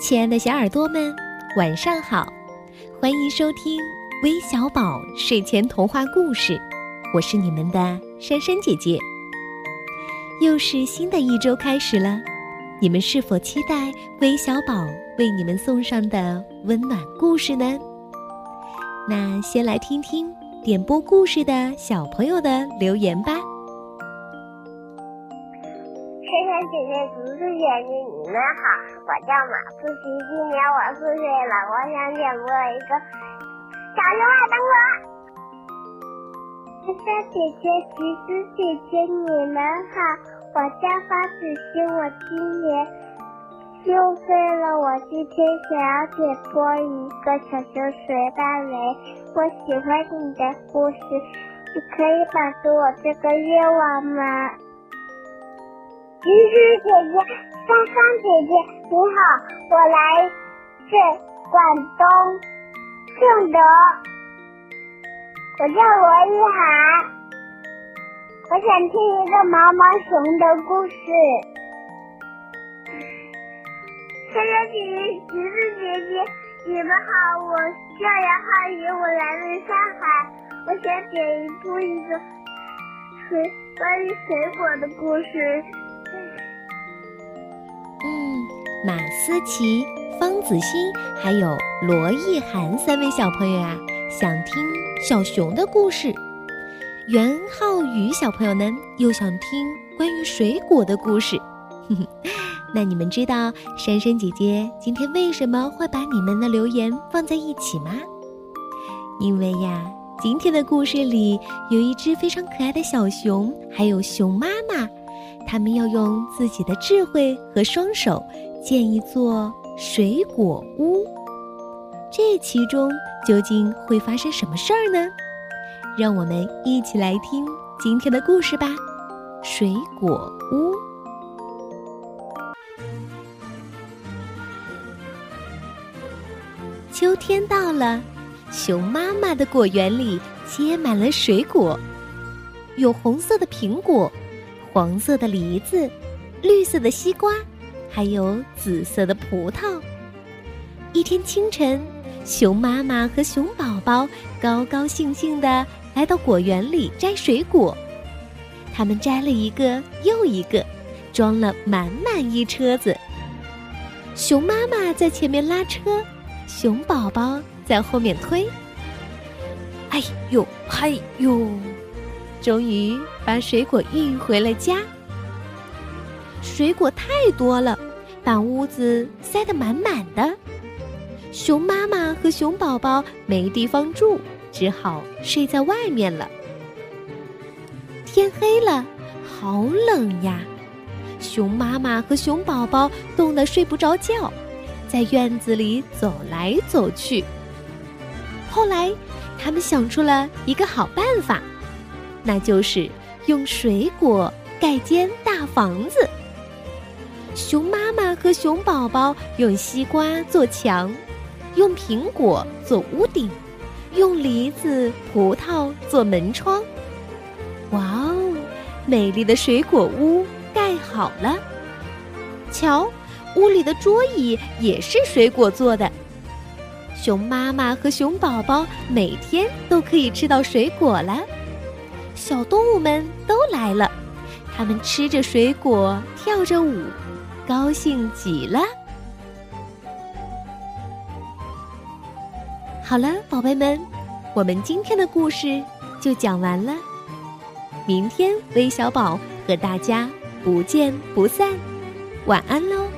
亲爱的小耳朵们，晚上好！欢迎收听微小宝睡前童话故事，我是你们的珊珊姐姐。又是新的一周开始了，你们是否期待微小宝为你们送上的温暖故事呢？那先来听听点播故事的小朋友的留言吧。姐姐、竹子姐姐，你们好，我叫马思琪，今年我四岁了。我想点播一个小熊爱灯笼。珊珊姐姐、橘子姐姐，你们好，我叫花子欣，我今年六岁了。我今天想要点播一个小熊随大雷。我喜欢你的故事，你可以满足我这个愿望吗？橘子姐姐，芳芳姐姐，你好，我来自广东顺德，我叫罗一涵，我想听一个毛毛熊的故事。珊珊姐姐，橘子姐姐，你们好，我叫杨浩宇，我来自上海，我想点一部一个水关于水果的故事。马思琪、方子欣还有罗意涵三位小朋友啊，想听小熊的故事。袁浩宇小朋友呢，又想听关于水果的故事。那你们知道珊珊姐姐今天为什么会把你们的留言放在一起吗？因为呀，今天的故事里有一只非常可爱的小熊，还有熊妈妈。他们要用自己的智慧和双手建一座水果屋，这其中究竟会发生什么事儿呢？让我们一起来听今天的故事吧。水果屋，秋天到了，熊妈妈的果园里结满了水果，有红色的苹果。黄色的梨子，绿色的西瓜，还有紫色的葡萄。一天清晨，熊妈妈和熊宝宝高高兴兴地来到果园里摘水果。他们摘了一个又一个，装了满满一车子。熊妈妈在前面拉车，熊宝宝在后面推。哎呦，嗨呦！终于把水果运回了家。水果太多了，把屋子塞得满满的。熊妈妈和熊宝宝没地方住，只好睡在外面了。天黑了，好冷呀！熊妈妈和熊宝宝冻得睡不着觉，在院子里走来走去。后来，他们想出了一个好办法。那就是用水果盖间大房子。熊妈妈和熊宝宝用西瓜做墙，用苹果做屋顶，用梨子、葡萄做门窗。哇哦，美丽的水果屋盖好了！瞧，屋里的桌椅也是水果做的。熊妈妈和熊宝宝每天都可以吃到水果了。小动物们都来了，它们吃着水果，跳着舞，高兴极了。好了，宝贝们，我们今天的故事就讲完了。明天微小宝和大家不见不散，晚安喽。